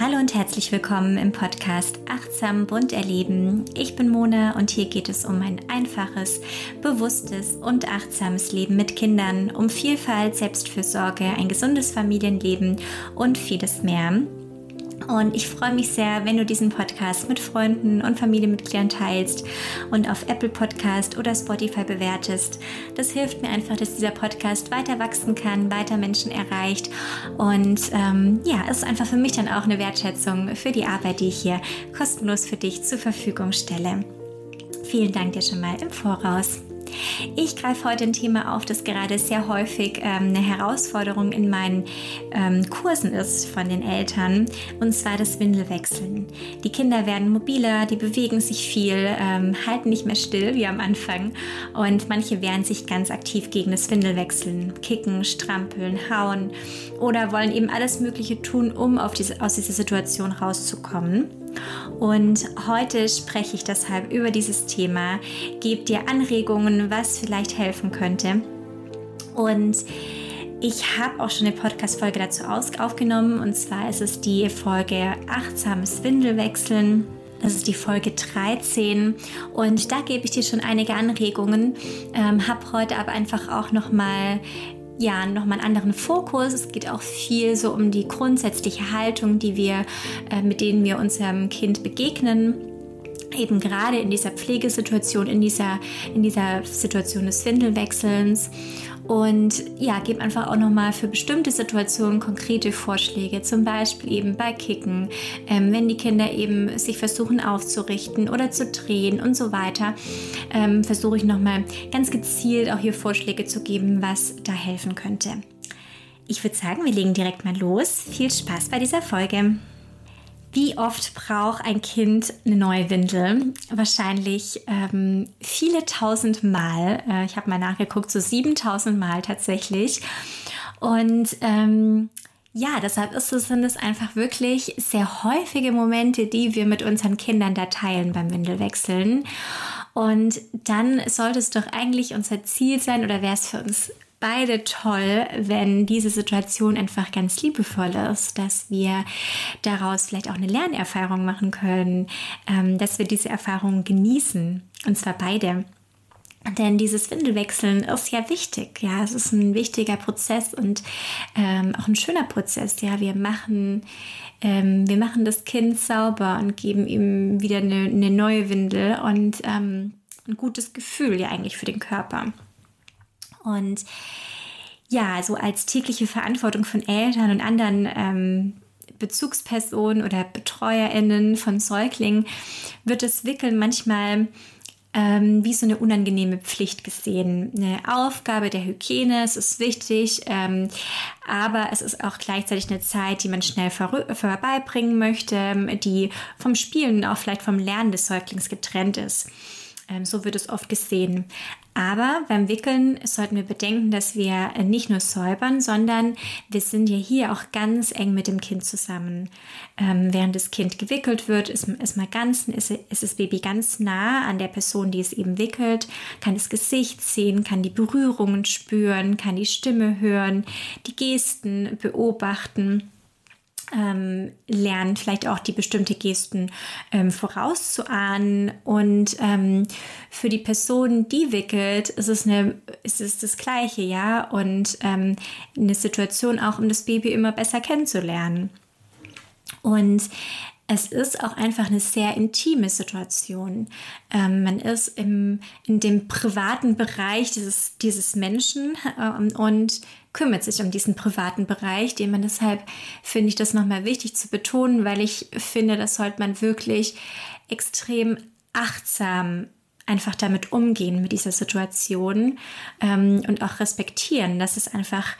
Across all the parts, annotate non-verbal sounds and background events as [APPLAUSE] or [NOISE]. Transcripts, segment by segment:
Hallo und herzlich willkommen im Podcast Achtsam bunt erleben. Ich bin Mona und hier geht es um ein einfaches, bewusstes und achtsames Leben mit Kindern, um Vielfalt, Selbstfürsorge, ein gesundes Familienleben und vieles mehr. Und ich freue mich sehr, wenn du diesen Podcast mit Freunden und Familienmitgliedern teilst und auf Apple Podcast oder Spotify bewertest. Das hilft mir einfach, dass dieser Podcast weiter wachsen kann, weiter Menschen erreicht. Und ähm, ja, ist einfach für mich dann auch eine Wertschätzung für die Arbeit, die ich hier kostenlos für dich zur Verfügung stelle. Vielen Dank dir schon mal im Voraus. Ich greife heute ein Thema auf, das gerade sehr häufig ähm, eine Herausforderung in meinen ähm, Kursen ist von den Eltern, und zwar das Windelwechseln. Die Kinder werden mobiler, die bewegen sich viel, ähm, halten nicht mehr still wie am Anfang und manche wehren sich ganz aktiv gegen das Windelwechseln, kicken, strampeln, hauen oder wollen eben alles Mögliche tun, um diese, aus dieser Situation rauszukommen. Und heute spreche ich deshalb über dieses Thema, gebe dir Anregungen, was vielleicht helfen könnte. Und ich habe auch schon eine Podcast-Folge dazu aufgenommen und zwar ist es die Folge Achtsames Windelwechseln. Das ist die Folge 13 und da gebe ich dir schon einige Anregungen. Ähm, habe heute aber einfach auch nochmal ja nochmal einen anderen Fokus. Es geht auch viel so um die grundsätzliche Haltung, die wir, äh, mit denen wir unserem Kind begegnen eben gerade in dieser Pflegesituation, in dieser, in dieser Situation des Windelwechselns. Und ja, gebe einfach auch nochmal für bestimmte Situationen konkrete Vorschläge, zum Beispiel eben bei Kicken, ähm, wenn die Kinder eben sich versuchen aufzurichten oder zu drehen und so weiter, ähm, versuche ich nochmal ganz gezielt auch hier Vorschläge zu geben, was da helfen könnte. Ich würde sagen, wir legen direkt mal los. Viel Spaß bei dieser Folge. Wie oft braucht ein Kind eine neue Windel? Wahrscheinlich ähm, viele tausend Mal. Äh, ich habe mal nachgeguckt, so 7000 Mal tatsächlich. Und ähm, ja, deshalb ist es, sind es einfach wirklich sehr häufige Momente, die wir mit unseren Kindern da teilen beim Windelwechseln. Und dann sollte es doch eigentlich unser Ziel sein oder wäre es für uns beide toll, wenn diese Situation einfach ganz liebevoll ist, dass wir daraus vielleicht auch eine Lernerfahrung machen können, ähm, dass wir diese Erfahrung genießen. Und zwar beide. Denn dieses Windelwechseln ist ja wichtig. Ja, es ist ein wichtiger Prozess und ähm, auch ein schöner Prozess. Ja, wir machen, ähm, wir machen das Kind sauber und geben ihm wieder eine, eine neue Windel und ähm, ein gutes Gefühl ja eigentlich für den Körper. Und ja, so als tägliche Verantwortung von Eltern und anderen ähm, Bezugspersonen oder BetreuerInnen von Säuglingen wird das Wickeln manchmal ähm, wie so eine unangenehme Pflicht gesehen. Eine Aufgabe der Hygiene, es ist wichtig, ähm, aber es ist auch gleichzeitig eine Zeit, die man schnell vor vorbeibringen möchte, die vom Spielen, auch vielleicht vom Lernen des Säuglings getrennt ist. Ähm, so wird es oft gesehen. Aber beim Wickeln sollten wir bedenken, dass wir nicht nur säubern, sondern wir sind ja hier auch ganz eng mit dem Kind zusammen. Ähm, während das Kind gewickelt wird, ist, ist, mal ganz, ist, ist das Baby ganz nah an der Person, die es eben wickelt, kann das Gesicht sehen, kann die Berührungen spüren, kann die Stimme hören, die Gesten beobachten ähm, lernen, vielleicht auch die bestimmte Gesten ähm, vorauszuahnen. Und ähm, für die Person, die wickelt, ist es, eine, ist es das Gleiche, ja. Und ähm, eine Situation auch, um das Baby immer besser kennenzulernen. Und es ist auch einfach eine sehr intime Situation. Ähm, man ist im, in dem privaten Bereich dieses, dieses Menschen ähm, und kümmert sich um diesen privaten Bereich, den man deshalb finde ich das nochmal wichtig zu betonen, weil ich finde, das sollte man wirklich extrem achtsam einfach damit umgehen mit dieser Situation ähm, und auch respektieren, dass es einfach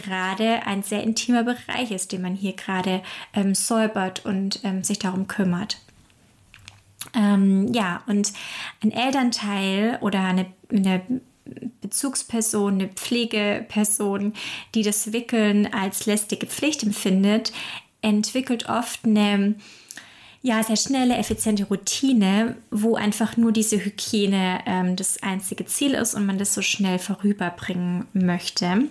gerade ein sehr intimer Bereich ist, den man hier gerade ähm, säubert und ähm, sich darum kümmert. Ähm, ja, und ein Elternteil oder eine, eine Bezugsperson, eine Pflegeperson, die das Wickeln als lästige Pflicht empfindet, entwickelt oft eine ja, sehr schnelle, effiziente Routine, wo einfach nur diese Hygiene ähm, das einzige Ziel ist und man das so schnell vorüberbringen möchte.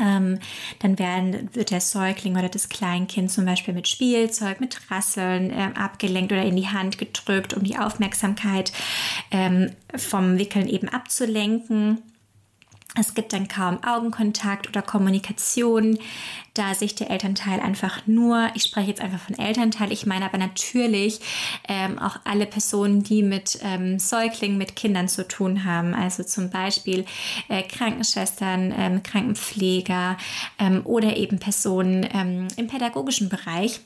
Ähm, dann werden, wird der Säugling oder das Kleinkind zum Beispiel mit Spielzeug, mit Rasseln äh, abgelenkt oder in die Hand gedrückt, um die Aufmerksamkeit ähm, vom Wickeln eben abzulenken. Es gibt dann kaum Augenkontakt oder Kommunikation, da sich der Elternteil einfach nur, ich spreche jetzt einfach von Elternteil, ich meine aber natürlich ähm, auch alle Personen, die mit ähm, Säuglingen, mit Kindern zu tun haben, also zum Beispiel äh, Krankenschwestern, ähm, Krankenpfleger ähm, oder eben Personen ähm, im pädagogischen Bereich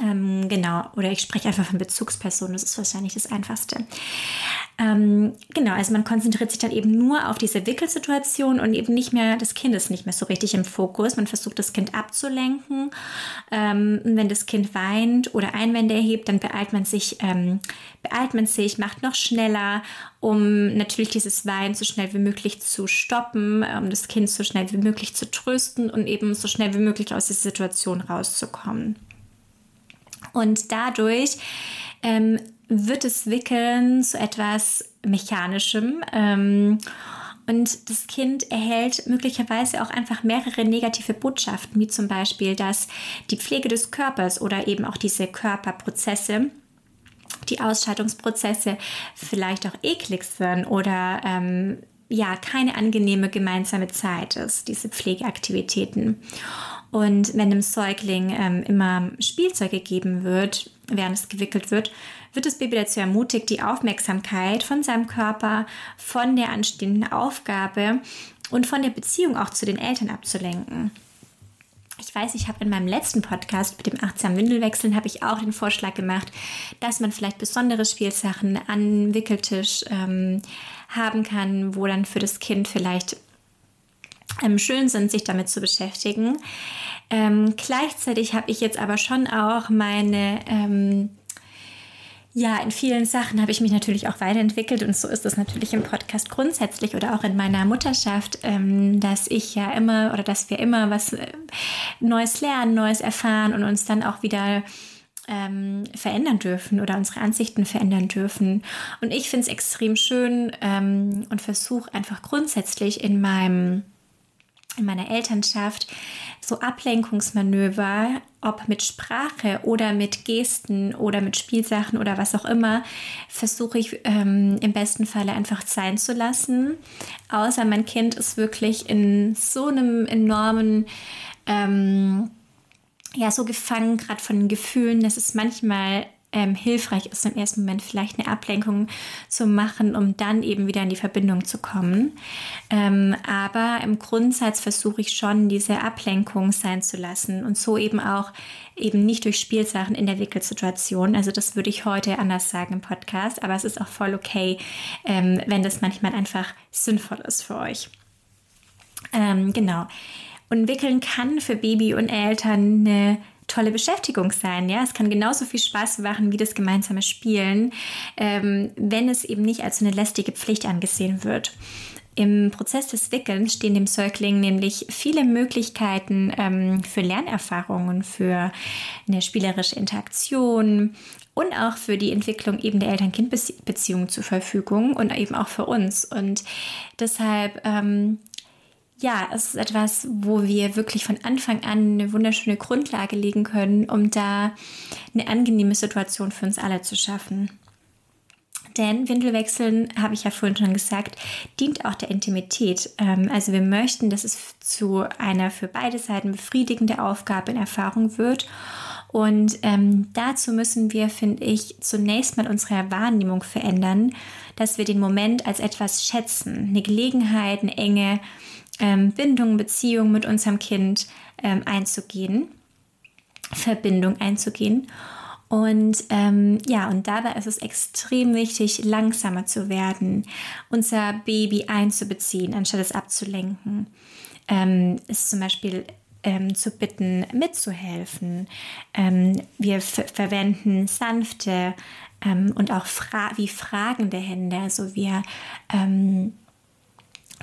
ähm, genau, oder ich spreche einfach von Bezugspersonen, das ist wahrscheinlich das Einfachste. Ähm, genau, also man konzentriert sich dann eben nur auf diese Wickelsituation und eben nicht mehr, das Kind ist nicht mehr so richtig im Fokus. Man versucht das Kind abzulenken. Ähm, wenn das Kind weint oder Einwände erhebt, dann beeilt man sich, ähm, beeilt man sich, macht noch schneller, um natürlich dieses Weinen so schnell wie möglich zu stoppen, um das Kind so schnell wie möglich zu trösten und eben so schnell wie möglich aus der Situation rauszukommen. Und dadurch ähm, wird das Wickeln zu etwas Mechanischem. Ähm, und das Kind erhält möglicherweise auch einfach mehrere negative Botschaften, wie zum Beispiel, dass die Pflege des Körpers oder eben auch diese Körperprozesse, die Ausscheidungsprozesse vielleicht auch eklig sind oder ähm, ja, keine angenehme gemeinsame Zeit ist, diese Pflegeaktivitäten. Und wenn dem Säugling ähm, immer Spielzeug gegeben wird, während es gewickelt wird, wird das Baby dazu ermutigt, die Aufmerksamkeit von seinem Körper, von der anstehenden Aufgabe und von der Beziehung auch zu den Eltern abzulenken. Ich weiß, ich habe in meinem letzten Podcast mit dem achtsamen Windelwechseln habe ich auch den Vorschlag gemacht, dass man vielleicht besondere Spielsachen an Wickeltisch ähm, haben kann, wo dann für das Kind vielleicht ähm, schön sind, sich damit zu beschäftigen. Ähm, gleichzeitig habe ich jetzt aber schon auch meine, ähm, ja, in vielen Sachen habe ich mich natürlich auch weiterentwickelt und so ist es natürlich im Podcast grundsätzlich oder auch in meiner Mutterschaft, ähm, dass ich ja immer oder dass wir immer was äh, Neues lernen, Neues erfahren und uns dann auch wieder ähm, verändern dürfen oder unsere Ansichten verändern dürfen. Und ich finde es extrem schön ähm, und versuche einfach grundsätzlich in meinem in meiner Elternschaft so Ablenkungsmanöver, ob mit Sprache oder mit Gesten oder mit Spielsachen oder was auch immer, versuche ich ähm, im besten Falle einfach sein zu lassen. Außer mein Kind ist wirklich in so einem enormen ähm, ja so gefangen gerade von den Gefühlen, dass es manchmal ähm, hilfreich ist, im ersten Moment vielleicht eine Ablenkung zu machen, um dann eben wieder in die Verbindung zu kommen. Ähm, aber im Grundsatz versuche ich schon, diese Ablenkung sein zu lassen und so eben auch eben nicht durch Spielsachen in der Wickelsituation. Also das würde ich heute anders sagen im Podcast, aber es ist auch voll okay, ähm, wenn das manchmal einfach sinnvoll ist für euch. Ähm, genau. Und Wickeln kann für Baby und Eltern eine tolle Beschäftigung sein. Ja, es kann genauso viel Spaß machen wie das gemeinsame Spielen, ähm, wenn es eben nicht als eine lästige Pflicht angesehen wird. Im Prozess des Wickelns stehen dem Säugling nämlich viele Möglichkeiten ähm, für Lernerfahrungen, für eine spielerische Interaktion und auch für die Entwicklung eben der Eltern-Kind-Beziehung zur Verfügung und eben auch für uns. Und deshalb ähm, ja, es ist etwas, wo wir wirklich von Anfang an eine wunderschöne Grundlage legen können, um da eine angenehme Situation für uns alle zu schaffen. Denn Windelwechseln, habe ich ja vorhin schon gesagt, dient auch der Intimität. Ähm, also wir möchten, dass es zu einer für beide Seiten befriedigende Aufgabe in Erfahrung wird. Und ähm, dazu müssen wir, finde ich, zunächst mal unsere Wahrnehmung verändern, dass wir den Moment als etwas schätzen, eine Gelegenheit, eine enge ähm, Bindung, Beziehung mit unserem Kind ähm, einzugehen, Verbindung einzugehen. Und ähm, ja, und dabei ist es extrem wichtig, langsamer zu werden, unser Baby einzubeziehen, anstatt es abzulenken. Ähm, ist zum Beispiel ähm, zu bitten, mitzuhelfen. Ähm, wir verwenden sanfte ähm, und auch fra wie fragende Hände. Also wir ähm,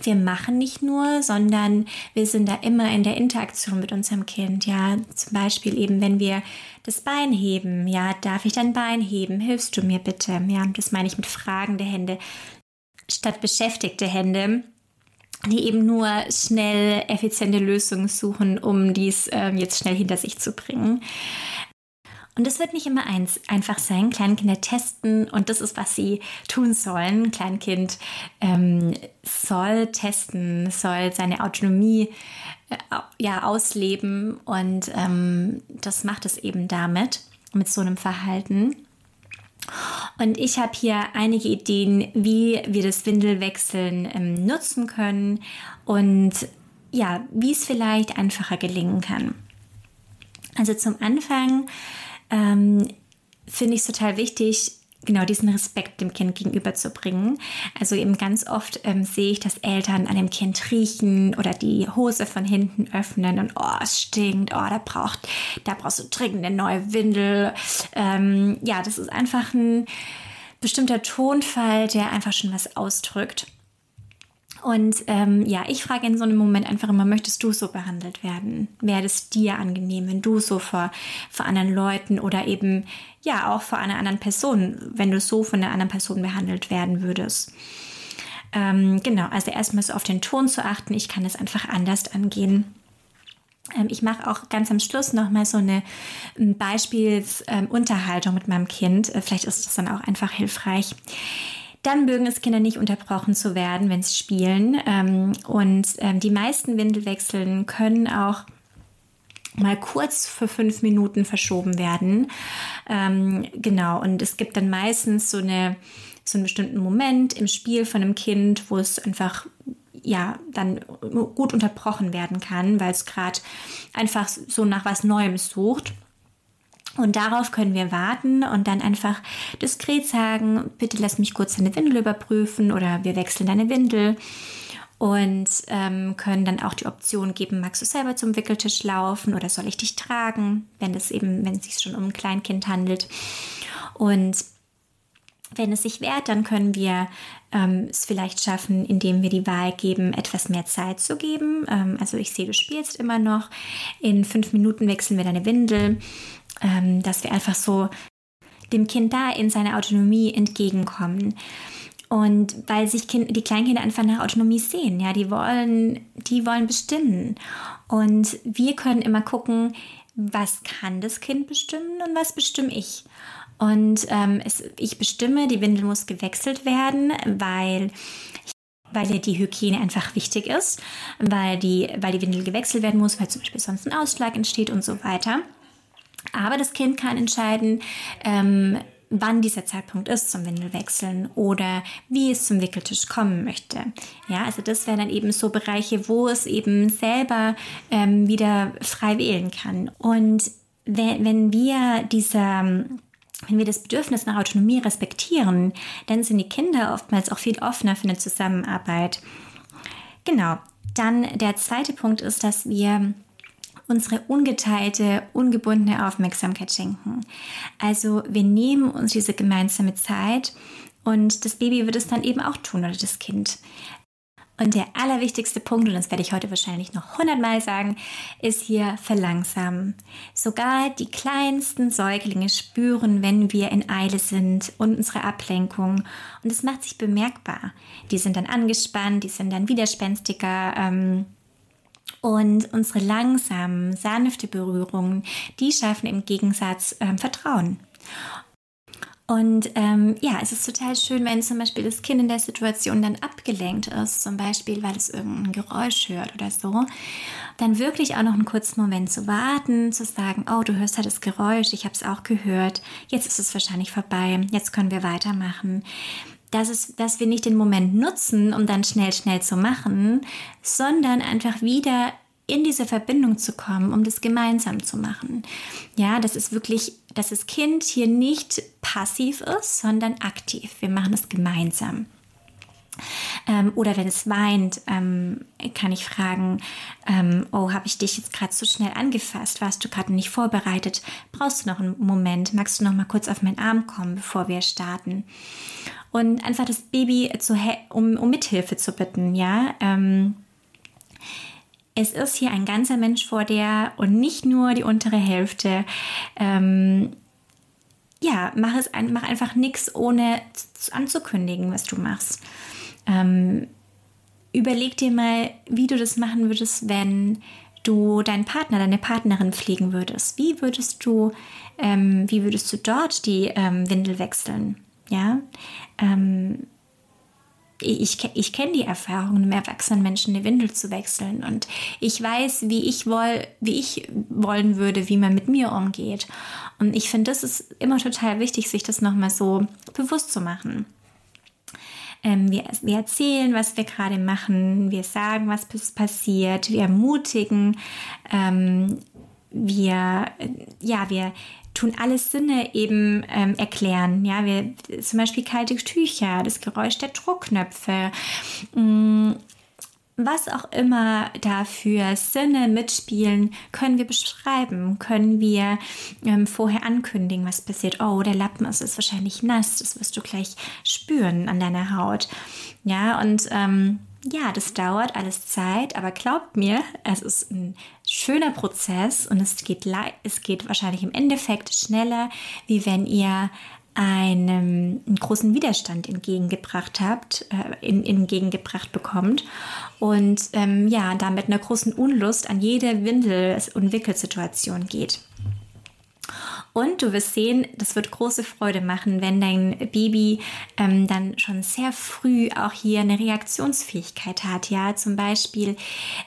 wir machen nicht nur, sondern wir sind da immer in der Interaktion mit unserem Kind. Ja, zum Beispiel eben, wenn wir das Bein heben. Ja, darf ich dein Bein heben? Hilfst du mir bitte? Ja, das meine ich mit fragende Hände statt beschäftigte Hände. die eben nur schnell effiziente Lösungen suchen, um dies äh, jetzt schnell hinter sich zu bringen. Und es wird nicht immer eins, einfach sein. Kleinkinder testen und das ist, was sie tun sollen. Kleinkind ähm, soll testen, soll seine Autonomie äh, ja, ausleben und ähm, das macht es eben damit, mit so einem Verhalten. Und ich habe hier einige Ideen, wie wir das Windelwechseln ähm, nutzen können und ja, wie es vielleicht einfacher gelingen kann. Also zum Anfang ähm, finde ich es total wichtig, genau diesen Respekt dem Kind gegenüberzubringen. Also eben ganz oft ähm, sehe ich, dass Eltern an dem Kind riechen oder die Hose von hinten öffnen und oh, es stinkt, oh, da braucht, da brauchst du dringend eine neue Windel. Ähm, ja, das ist einfach ein bestimmter Tonfall, der einfach schon was ausdrückt. Und ähm, ja, ich frage in so einem Moment einfach immer, möchtest du so behandelt werden? Wäre es dir angenehm, wenn du so vor, vor anderen Leuten oder eben ja auch vor einer anderen Person, wenn du so von einer anderen Person behandelt werden würdest? Ähm, genau, also erstmal so auf den Ton zu achten. Ich kann es einfach anders angehen. Ähm, ich mache auch ganz am Schluss nochmal so eine Beispielsunterhaltung mit meinem Kind. Äh, vielleicht ist das dann auch einfach hilfreich. Dann mögen es Kinder nicht unterbrochen zu werden, wenn sie spielen. Ähm, und ähm, die meisten Windelwechseln können auch mal kurz für fünf Minuten verschoben werden. Ähm, genau, und es gibt dann meistens so, eine, so einen bestimmten Moment im Spiel von einem Kind, wo es einfach ja dann gut unterbrochen werden kann, weil es gerade einfach so nach was Neuem sucht. Und darauf können wir warten und dann einfach diskret sagen, bitte lass mich kurz deine Windel überprüfen oder wir wechseln deine Windel und ähm, können dann auch die Option geben, magst du selber zum Wickeltisch laufen oder soll ich dich tragen, wenn es eben, wenn es sich schon um ein Kleinkind handelt. Und wenn es sich wehrt, dann können wir ähm, es vielleicht schaffen, indem wir die Wahl geben, etwas mehr Zeit zu geben. Ähm, also ich sehe, du spielst immer noch. In fünf Minuten wechseln wir deine Windel ähm, dass wir einfach so dem Kind da in seiner Autonomie entgegenkommen. Und weil sich kind, die Kleinkinder einfach nach Autonomie sehen, ja, die wollen, die wollen bestimmen. Und wir können immer gucken, was kann das Kind bestimmen und was bestimme ich. Und ähm, es, ich bestimme, die Windel muss gewechselt werden, weil weil ja die Hygiene einfach wichtig ist, weil die, weil die Windel gewechselt werden muss, weil zum Beispiel sonst ein Ausschlag entsteht und so weiter. Aber das Kind kann entscheiden, ähm, wann dieser Zeitpunkt ist zum Windelwechseln oder wie es zum Wickeltisch kommen möchte. Ja, also das wären dann eben so Bereiche, wo es eben selber ähm, wieder frei wählen kann. Und wenn, wenn wir dieser wenn wir das Bedürfnis nach Autonomie respektieren, dann sind die Kinder oftmals auch viel offener für eine Zusammenarbeit. Genau. Dann der zweite Punkt ist, dass wir unsere ungeteilte, ungebundene Aufmerksamkeit schenken. Also wir nehmen uns diese gemeinsame Zeit und das Baby wird es dann eben auch tun oder das Kind. Und der allerwichtigste Punkt, und das werde ich heute wahrscheinlich noch hundertmal sagen, ist hier verlangsamen. Sogar die kleinsten Säuglinge spüren, wenn wir in Eile sind und unsere Ablenkung. Und es macht sich bemerkbar. Die sind dann angespannt, die sind dann widerspenstiger. Ähm, und unsere langsamen, sanfte Berührungen, die schaffen im Gegensatz ähm, Vertrauen. Und ähm, ja, es ist total schön, wenn zum Beispiel das Kind in der Situation dann abgelenkt ist, zum Beispiel, weil es irgendein Geräusch hört oder so, dann wirklich auch noch einen kurzen Moment zu warten, zu sagen, oh, du hörst ja das Geräusch, ich habe es auch gehört, jetzt ist es wahrscheinlich vorbei, jetzt können wir weitermachen dass, es, dass wir nicht den Moment nutzen, um dann schnell, schnell zu machen, sondern einfach wieder in diese Verbindung zu kommen, um das gemeinsam zu machen. Ja, das ist wirklich, dass das Kind hier nicht passiv ist, sondern aktiv. Wir machen es gemeinsam. Ähm, oder wenn es weint, ähm, kann ich fragen, ähm, oh, habe ich dich jetzt gerade zu schnell angefasst? Warst du gerade nicht vorbereitet? Brauchst du noch einen Moment? Magst du noch mal kurz auf meinen Arm kommen, bevor wir starten? Und einfach das Baby zu, um, um Mithilfe zu bitten, ja. Ähm, es ist hier ein ganzer Mensch vor dir und nicht nur die untere Hälfte. Ähm, ja, mach, es, mach einfach nichts, ohne anzukündigen, was du machst. Ähm, überleg dir mal, wie du das machen würdest, wenn du deinen Partner, deine Partnerin pflegen würdest. Wie würdest du, ähm, wie würdest du dort die ähm, Windel wechseln? Ja, ähm, ich, ich kenne die Erfahrung, einem erwachsenen Menschen eine Windel zu wechseln und ich weiß, wie ich, woll, wie ich wollen würde, wie man mit mir umgeht. Und ich finde, das ist immer total wichtig, sich das nochmal so bewusst zu machen. Ähm, wir, wir, erzählen, was wir gerade machen, wir sagen, was passiert, wir ermutigen, ähm, wir, ja, wir tun alles Sinne eben ähm, erklären. Ja, wir zum Beispiel kalte Tücher, das Geräusch der Druckknöpfe, mh, mm, was auch immer dafür Sinne mitspielen, können wir beschreiben, können wir ähm, vorher ankündigen, was passiert. Oh, der Lappen ist, ist wahrscheinlich nass, das wirst du gleich spüren an deiner Haut. Ja, und ähm, ja, das dauert alles Zeit, aber glaubt mir, es ist ein schöner Prozess und es geht, es geht wahrscheinlich im Endeffekt schneller, wie wenn ihr einem einen großen Widerstand entgegengebracht habt, äh, in, entgegengebracht bekommt und ähm, ja, damit einer großen Unlust an jede Windel- und Wickelsituation geht. Und du wirst sehen, das wird große Freude machen, wenn dein Baby ähm, dann schon sehr früh auch hier eine Reaktionsfähigkeit hat. Ja, zum Beispiel,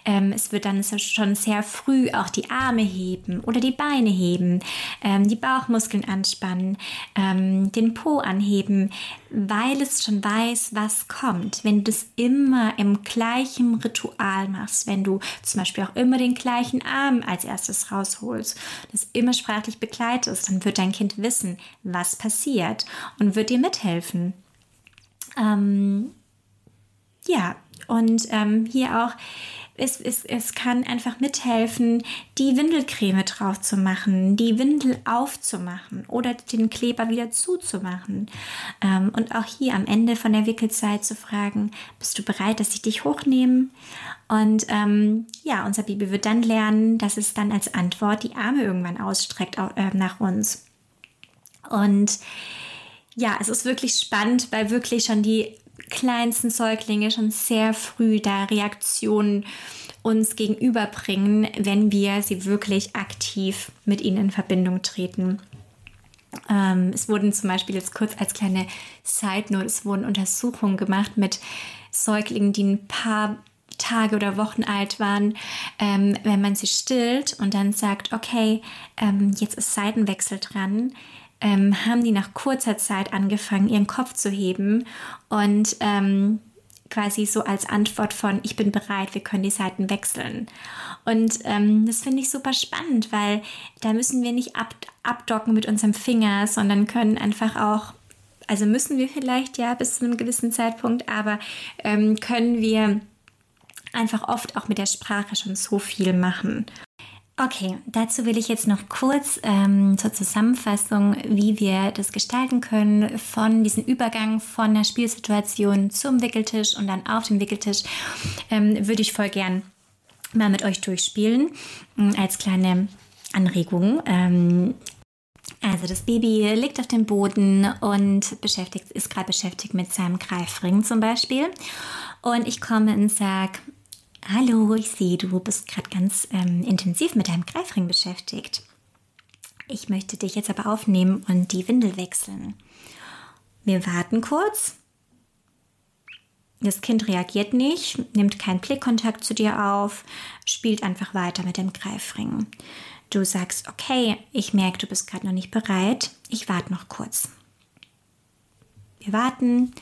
ähm, es wird dann schon sehr früh auch die Arme heben oder die Beine heben, ähm, die Bauchmuskeln anspannen, ähm, den Po anheben, weil es schon weiß, was kommt. Wenn du das immer im gleichen Ritual machst, wenn du zum Beispiel auch immer den gleichen Arm als erstes rausholst, das immer sprachlich begleitest, dann wird dein Kind wissen, was passiert und wird dir mithelfen. Ähm, ja, und ähm, hier auch, es, es, es kann einfach mithelfen, die Windelcreme drauf zu machen, die Windel aufzumachen oder den Kleber wieder zuzumachen. Ähm, und auch hier am Ende von der Wickelzeit zu fragen, bist du bereit, dass ich dich hochnehme? Und ähm, ja, unser Baby wird dann lernen, dass es dann als Antwort die Arme irgendwann ausstreckt äh, nach uns. Und ja, es ist wirklich spannend, weil wirklich schon die kleinsten Säuglinge schon sehr früh da Reaktionen uns gegenüberbringen, wenn wir sie wirklich aktiv mit ihnen in Verbindung treten. Ähm, es wurden zum Beispiel jetzt kurz als kleine Side Note, es wurden Untersuchungen gemacht mit Säuglingen, die ein paar Tage oder Wochen alt waren, ähm, wenn man sie stillt und dann sagt, okay, ähm, jetzt ist Seitenwechsel dran, ähm, haben die nach kurzer Zeit angefangen, ihren Kopf zu heben und ähm, quasi so als Antwort von, ich bin bereit, wir können die Seiten wechseln. Und ähm, das finde ich super spannend, weil da müssen wir nicht ab, abdocken mit unserem Finger, sondern können einfach auch also müssen wir vielleicht ja bis zu einem gewissen Zeitpunkt, aber ähm, können wir einfach oft auch mit der Sprache schon so viel machen. Okay, dazu will ich jetzt noch kurz ähm, zur Zusammenfassung, wie wir das gestalten können, von diesem Übergang von der Spielsituation zum Wickeltisch und dann auf dem Wickeltisch, ähm, würde ich voll gern mal mit euch durchspielen, ähm, als kleine Anregung. Ähm, also das Baby liegt auf dem Boden und beschäftigt, ist gerade beschäftigt mit seinem Greifring zum Beispiel. Und ich komme und sage, Hallo, ich sehe, du bist gerade ganz ähm, intensiv mit deinem Greifring beschäftigt. Ich möchte dich jetzt aber aufnehmen und die Windel wechseln. Wir warten kurz. Das Kind reagiert nicht, nimmt keinen Blickkontakt zu dir auf, spielt einfach weiter mit dem Greifring. Du sagst, okay, ich merke, du bist gerade noch nicht bereit. Ich warte noch kurz. Wir warten,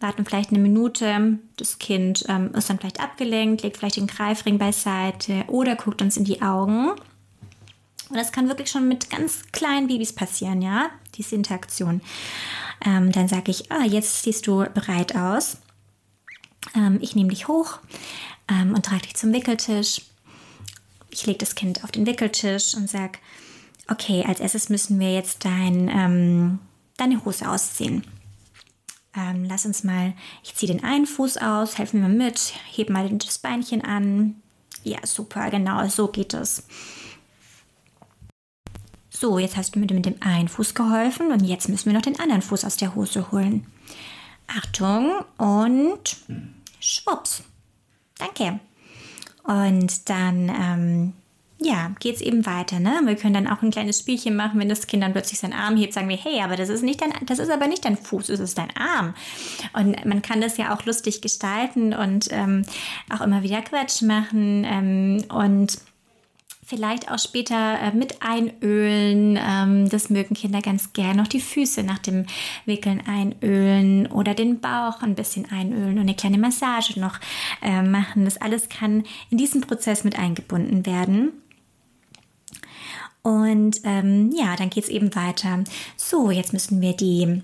warten vielleicht eine Minute. Das Kind ähm, ist dann vielleicht abgelenkt, legt vielleicht den Greifring beiseite oder guckt uns in die Augen. Und das kann wirklich schon mit ganz kleinen Babys passieren, ja, diese Interaktion. Ähm, dann sage ich, ah, jetzt siehst du bereit aus. Ähm, ich nehme dich hoch ähm, und trage dich zum Wickeltisch. Ich lege das Kind auf den Wickeltisch und sage, okay, als erstes müssen wir jetzt dein, ähm, deine Hose ausziehen. Ähm, lass uns mal, ich ziehe den einen Fuß aus, helfen wir mit, heb mal das Beinchen an. Ja, super, genau, so geht es. So, jetzt hast du mir mit dem einen Fuß geholfen und jetzt müssen wir noch den anderen Fuß aus der Hose holen. Achtung und schwupps. Danke. Und dann, ähm, ja, geht es eben weiter. Ne? Wir können dann auch ein kleines Spielchen machen, wenn das Kind dann plötzlich seinen Arm hebt, sagen wir, hey, aber das ist nicht dein, das ist aber nicht dein Fuß, es ist dein Arm. Und man kann das ja auch lustig gestalten und ähm, auch immer wieder Quatsch machen ähm, und vielleicht auch später äh, mit einölen. Ähm, das mögen Kinder ganz gern. Noch die Füße nach dem Wickeln einölen oder den Bauch ein bisschen einölen und eine kleine Massage noch äh, machen. Das alles kann in diesen Prozess mit eingebunden werden. Und ähm, ja, dann geht es eben weiter. So, jetzt müssen wir die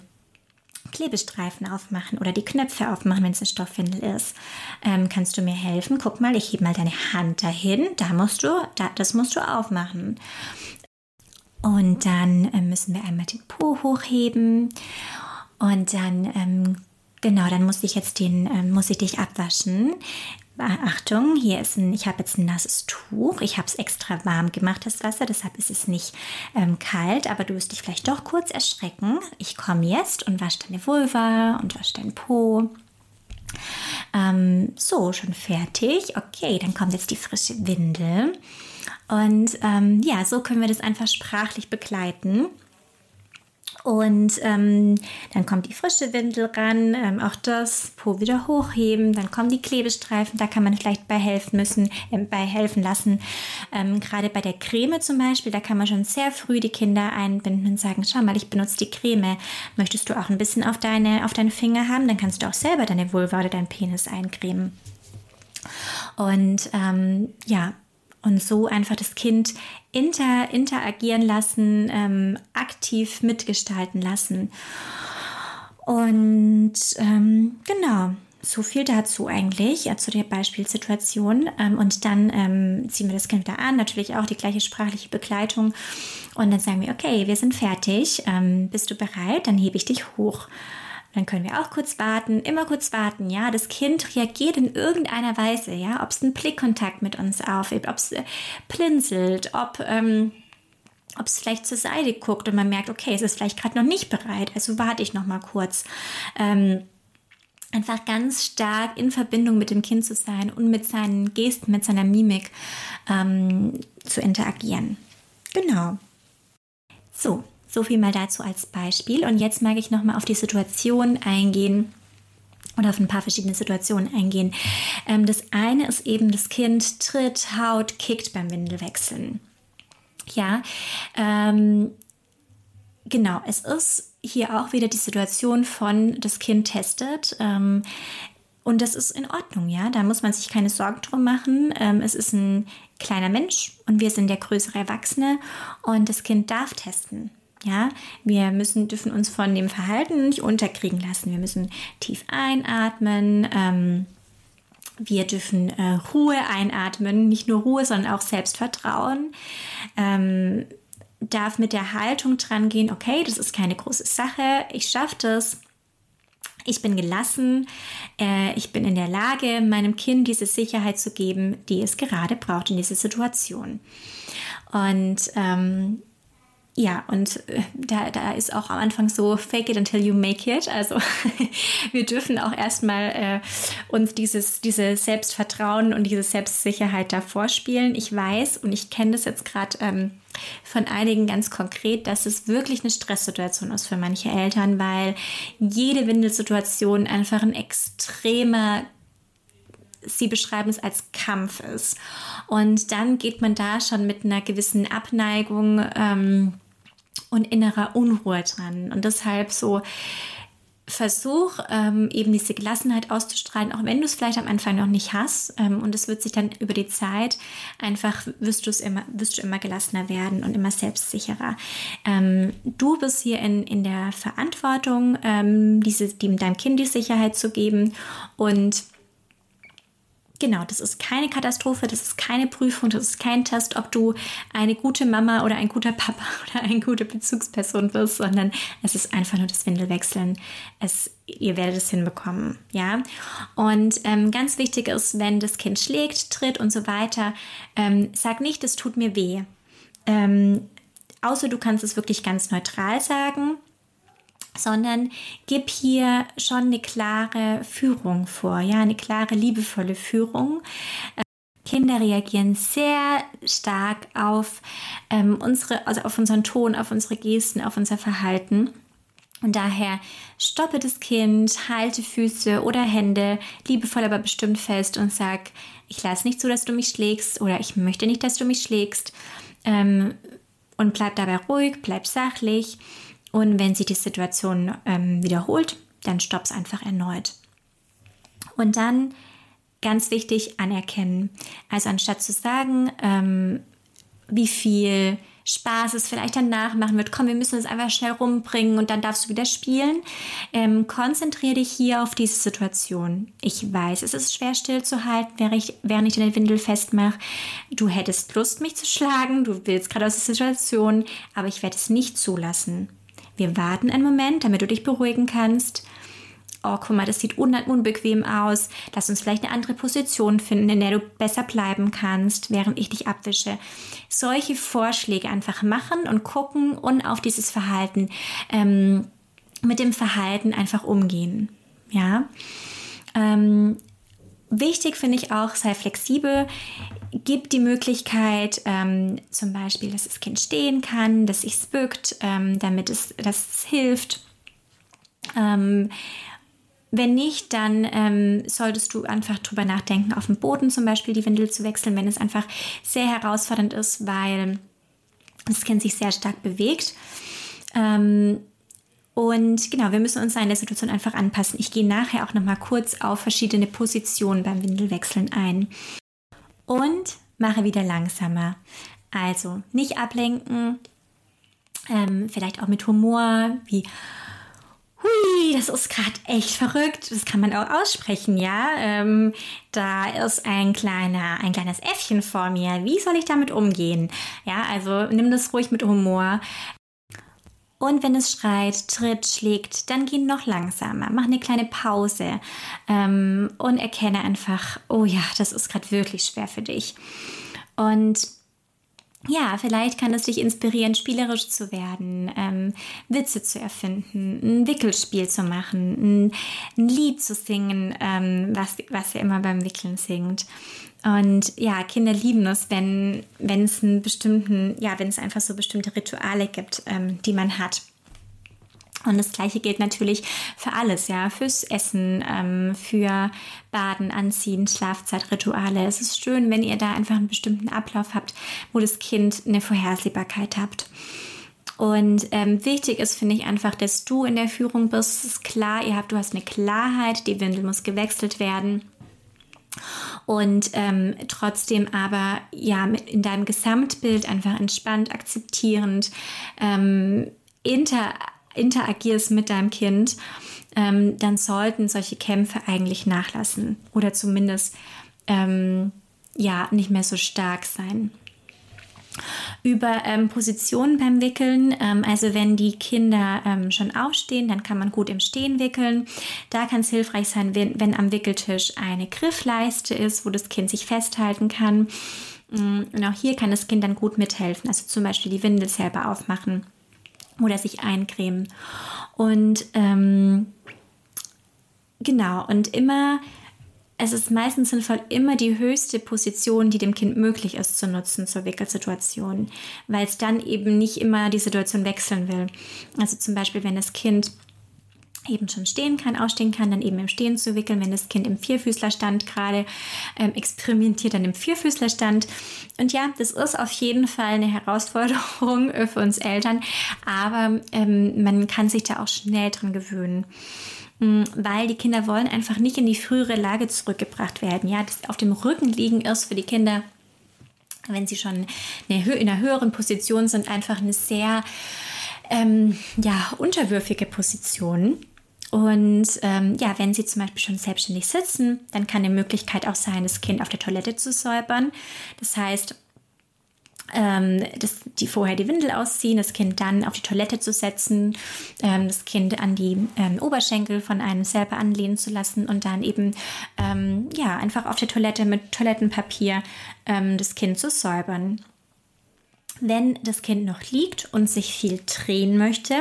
Klebestreifen aufmachen oder die Knöpfe aufmachen, wenn es eine Stoffwindel ist. Ähm, kannst du mir helfen? Guck mal, ich hebe mal deine Hand dahin. Da musst du, da, das musst du aufmachen. Und dann äh, müssen wir einmal den Po hochheben und dann ähm, Genau, dann muss ich jetzt den, äh, muss ich dich abwaschen. Achtung, hier ist ein, ich habe jetzt ein nasses Tuch. Ich habe es extra warm gemacht, das Wasser, deshalb ist es nicht ähm, kalt, aber du wirst dich vielleicht doch kurz erschrecken. Ich komme jetzt und wasche deine Vulva und wasche deinen Po. Ähm, so, schon fertig. Okay, dann kommt jetzt die frische Windel. Und ähm, ja, so können wir das einfach sprachlich begleiten. Und ähm, dann kommt die frische Windel ran, ähm, auch das Po wieder hochheben, dann kommen die Klebestreifen, da kann man vielleicht bei helfen müssen, äh, bei helfen lassen. Ähm, Gerade bei der Creme zum Beispiel, da kann man schon sehr früh die Kinder einbinden und sagen, schau mal, ich benutze die Creme. Möchtest du auch ein bisschen auf deine, auf deine Finger haben, dann kannst du auch selber deine Vulva oder deinen Penis eincremen. Und ähm, ja, und so einfach das Kind inter, interagieren lassen, ähm, aktiv mitgestalten lassen. Und ähm, genau, so viel dazu eigentlich, äh, zu der Beispielsituation. Ähm, und dann ähm, ziehen wir das Kind wieder an, natürlich auch die gleiche sprachliche Begleitung. Und dann sagen wir, okay, wir sind fertig. Ähm, bist du bereit? Dann hebe ich dich hoch. Dann können wir auch kurz warten, immer kurz warten, ja. Das Kind reagiert in irgendeiner Weise, ja. Ob es einen Blickkontakt mit uns aufhebt, ob es äh, blinzelt, ob, ähm, es vielleicht zur Seite guckt und man merkt, okay, es ist vielleicht gerade noch nicht bereit, also warte ich noch mal kurz. Ähm, einfach ganz stark in Verbindung mit dem Kind zu sein und mit seinen Gesten, mit seiner Mimik ähm, zu interagieren. Genau. So, so viel mal dazu als Beispiel. Und jetzt mag ich nochmal auf die Situation eingehen oder auf ein paar verschiedene Situationen eingehen. Ähm, das eine ist eben, das Kind tritt, haut, kickt beim Windelwechseln. Ja, ähm, genau, es ist hier auch wieder die Situation von, das Kind testet. Ähm, und das ist in Ordnung, ja. Da muss man sich keine Sorgen drum machen. Ähm, es ist ein kleiner Mensch und wir sind der größere Erwachsene und das Kind darf testen. Ja, wir müssen, dürfen uns von dem Verhalten nicht unterkriegen lassen. Wir müssen tief einatmen. Ähm, wir dürfen äh, Ruhe einatmen, nicht nur Ruhe, sondern auch Selbstvertrauen. Ähm, darf mit der Haltung dran gehen, okay, das ist keine große Sache, ich schaffe das. Ich bin gelassen, äh, ich bin in der Lage, meinem Kind diese Sicherheit zu geben, die es gerade braucht in dieser Situation. Und ähm, ja, und äh, da, da ist auch am Anfang so fake it until you make it. Also [LAUGHS] wir dürfen auch erstmal äh, uns dieses, diese Selbstvertrauen und diese Selbstsicherheit da vorspielen. Ich weiß und ich kenne das jetzt gerade ähm, von einigen ganz konkret, dass es wirklich eine Stresssituation ist für manche Eltern, weil jede Windelsituation einfach ein extremer sie beschreiben es als Kampf ist. Und dann geht man da schon mit einer gewissen Abneigung ähm, und innerer Unruhe dran. Und deshalb so versuch ähm, eben diese Gelassenheit auszustrahlen, auch wenn du es vielleicht am Anfang noch nicht hast. Ähm, und es wird sich dann über die Zeit einfach, wirst du es immer, wirst du immer gelassener werden und immer selbstsicherer. Ähm, du bist hier in, in der Verantwortung, ähm, diese, die, deinem Kind die Sicherheit zu geben und Genau, das ist keine Katastrophe, das ist keine Prüfung, das ist kein Test, ob du eine gute Mama oder ein guter Papa [LAUGHS] oder eine gute Bezugsperson wirst, sondern es ist einfach nur das Windelwechseln. Es, ihr werdet es hinbekommen, ja. Und ähm, ganz wichtig ist, wenn das Kind schlägt, tritt und so weiter, ähm, sag nicht, es tut mir weh. Ähm, außer du kannst es wirklich ganz neutral sagen sondern gib hier schon eine klare Führung vor, ja, eine klare, liebevolle Führung. Kinder reagieren sehr stark auf ähm, unsere, also auf unseren Ton, auf unsere Gesten, auf unser Verhalten. Und daher stoppe das Kind, halte Füße oder Hände liebevoll, aber bestimmt fest und sag, ich lasse nicht zu, dass du mich schlägst oder ich möchte nicht, dass du mich schlägst. Ähm, und bleib dabei ruhig, bleib sachlich. Und wenn sich die Situation ähm, wiederholt, dann stopp es einfach erneut. Und dann ganz wichtig anerkennen. Also anstatt zu sagen, ähm, wie viel Spaß es vielleicht danach machen wird, komm, wir müssen es einfach schnell rumbringen und dann darfst du wieder spielen. Ähm, konzentriere dich hier auf diese Situation. Ich weiß, es ist schwer stillzuhalten, während ich, während ich den Windel festmache. Du hättest Lust, mich zu schlagen, du willst gerade aus der Situation, aber ich werde es nicht zulassen. Wir warten einen Moment, damit du dich beruhigen kannst oh, guck mal, das sieht un unbequem aus, lass uns vielleicht eine andere Position finden, in der du besser bleiben kannst, während ich dich abwische. Solche Vorschläge einfach machen und gucken und auf dieses Verhalten, ähm, mit dem Verhalten einfach umgehen. Ja. Ähm, wichtig finde ich auch, sei flexibel. Gib die Möglichkeit, ähm, zum Beispiel, dass das Kind stehen kann, dass sich bückt, ähm, damit es, dass es hilft. Ähm, wenn nicht, dann ähm, solltest du einfach drüber nachdenken, auf dem Boden zum Beispiel die Windel zu wechseln, wenn es einfach sehr herausfordernd ist, weil das Kind sich sehr stark bewegt. Ähm, und genau, wir müssen uns in der Situation einfach anpassen. Ich gehe nachher auch noch mal kurz auf verschiedene Positionen beim Windelwechseln ein. Und mache wieder langsamer. Also nicht ablenken, ähm, vielleicht auch mit Humor, wie Hui, das ist gerade echt verrückt. Das kann man auch aussprechen, ja. Ähm, da ist ein kleiner, ein kleines Äffchen vor mir. Wie soll ich damit umgehen? Ja, also nimm das ruhig mit Humor. Und wenn es schreit, tritt, schlägt, dann geh noch langsamer. Mach eine kleine Pause ähm, und erkenne einfach, oh ja, das ist gerade wirklich schwer für dich. Und ja, vielleicht kann es dich inspirieren, spielerisch zu werden, ähm, Witze zu erfinden, ein Wickelspiel zu machen, ein, ein Lied zu singen, ähm, was, was ihr immer beim Wickeln singt. Und ja, Kinder lieben es, wenn, wenn es einen bestimmten, ja, wenn es einfach so bestimmte Rituale gibt, ähm, die man hat. Und das Gleiche gilt natürlich für alles, ja, fürs Essen, ähm, für Baden, Anziehen, Schlafzeitrituale. Es ist schön, wenn ihr da einfach einen bestimmten Ablauf habt, wo das Kind eine Vorhersehbarkeit habt. Und ähm, wichtig ist, finde ich einfach, dass du in der Führung bist. Es ist klar, ihr habt, du hast eine Klarheit, die Windel muss gewechselt werden. Und ähm, trotzdem aber ja in deinem Gesamtbild einfach entspannt, akzeptierend, ähm, inter interagierst mit deinem Kind, ähm, dann sollten solche Kämpfe eigentlich nachlassen oder zumindest ähm, ja nicht mehr so stark sein. Über ähm, Positionen beim Wickeln, ähm, also wenn die Kinder ähm, schon aufstehen, dann kann man gut im Stehen wickeln. Da kann es hilfreich sein, wenn, wenn am Wickeltisch eine Griffleiste ist, wo das Kind sich festhalten kann. Mm, und auch hier kann das Kind dann gut mithelfen, also zum Beispiel die Windel selber aufmachen oder sich eincremen. Und ähm, genau, und immer, es ist meistens sinnvoll, immer die höchste Position, die dem Kind möglich ist, zu nutzen zur Wickelsituation, weil es dann eben nicht immer die Situation wechseln will. Also zum Beispiel, wenn das Kind eben schon stehen kann, ausstehen kann, dann eben im Stehen zu wickeln. Wenn das Kind im Vierfüßlerstand gerade ähm, experimentiert, dann im Vierfüßlerstand. Und ja, das ist auf jeden Fall eine Herausforderung [LAUGHS] für uns Eltern, aber ähm, man kann sich da auch schnell dran gewöhnen weil die Kinder wollen einfach nicht in die frühere Lage zurückgebracht werden. Ja, das auf dem Rücken liegen ist für die Kinder, wenn sie schon in einer höheren Position sind, einfach eine sehr ähm, ja, unterwürfige Position. Und ähm, ja, wenn Sie zum Beispiel schon selbstständig sitzen, dann kann eine Möglichkeit auch sein, das Kind auf der Toilette zu säubern. Das heißt, ähm, das, die vorher die Windel ausziehen, das Kind dann auf die Toilette zu setzen, ähm, das Kind an die ähm, Oberschenkel von einem selber anlehnen zu lassen und dann eben ähm, ja einfach auf der Toilette mit Toilettenpapier ähm, das Kind zu säubern. Wenn das Kind noch liegt und sich viel drehen möchte,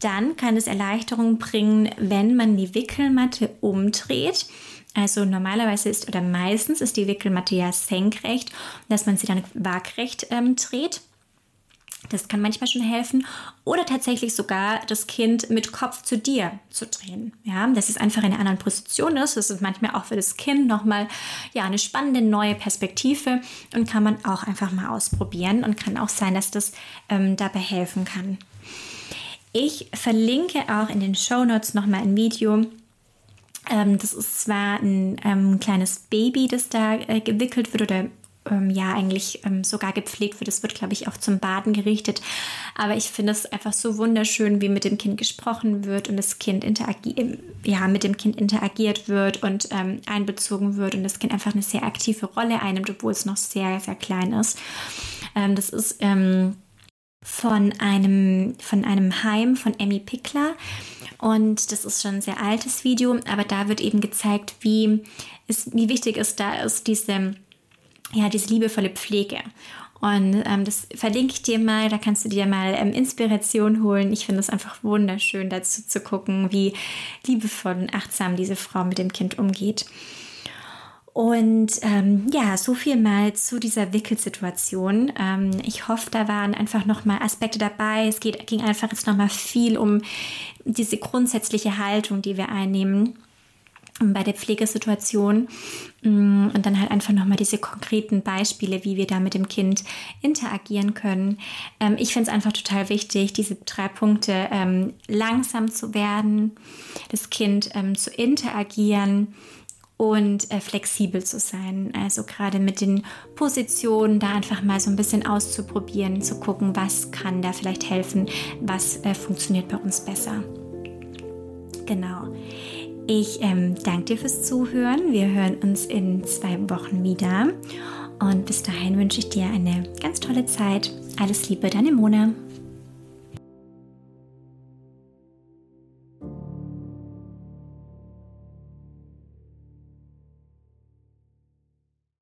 Dann kann es Erleichterung bringen, wenn man die Wickelmatte umdreht. Also normalerweise ist oder meistens ist die Wickelmatte ja senkrecht, dass man sie dann waagrecht ähm, dreht. Das kann manchmal schon helfen. Oder tatsächlich sogar das Kind mit Kopf zu dir zu drehen. Ja, dass es einfach in einer anderen Position ist. Das ist manchmal auch für das Kind nochmal ja, eine spannende neue Perspektive und kann man auch einfach mal ausprobieren und kann auch sein, dass das ähm, dabei helfen kann. Ich verlinke auch in den Show Notes nochmal ein Video. Ähm, das ist zwar ein ähm, kleines Baby, das da äh, gewickelt wird oder ähm, ja eigentlich ähm, sogar gepflegt wird. Es wird, glaube ich, auch zum Baden gerichtet. Aber ich finde es einfach so wunderschön, wie mit dem Kind gesprochen wird und das Kind interagiert, ja, mit dem Kind interagiert wird und ähm, einbezogen wird und das Kind einfach eine sehr aktive Rolle einnimmt, obwohl es noch sehr, sehr klein ist. Ähm, das ist ähm, von einem, von einem Heim von Emmy Pickler. Und das ist schon ein sehr altes Video, aber da wird eben gezeigt, wie, es, wie wichtig es da ist, diese ja, diese liebevolle Pflege. Und ähm, das verlinke ich dir mal, da kannst du dir mal ähm, Inspiration holen. Ich finde es einfach wunderschön, dazu zu gucken, wie liebevoll und achtsam diese Frau mit dem Kind umgeht. Und ähm, ja, so viel mal zu dieser Wickelsituation. Ähm, ich hoffe, da waren einfach nochmal Aspekte dabei. Es geht, ging einfach jetzt nochmal viel um diese grundsätzliche Haltung, die wir einnehmen bei der Pflegesituation mm, und dann halt einfach nochmal diese konkreten Beispiele, wie wir da mit dem Kind interagieren können. Ähm, ich finde es einfach total wichtig, diese drei Punkte ähm, langsam zu werden, das Kind ähm, zu interagieren und äh, flexibel zu sein. Also gerade mit den Positionen da einfach mal so ein bisschen auszuprobieren, zu gucken, was kann da vielleicht helfen, was äh, funktioniert bei uns besser. Genau. Ich ähm, danke dir fürs Zuhören. Wir hören uns in zwei Wochen wieder. Und bis dahin wünsche ich dir eine ganz tolle Zeit. Alles Liebe, deine Mona.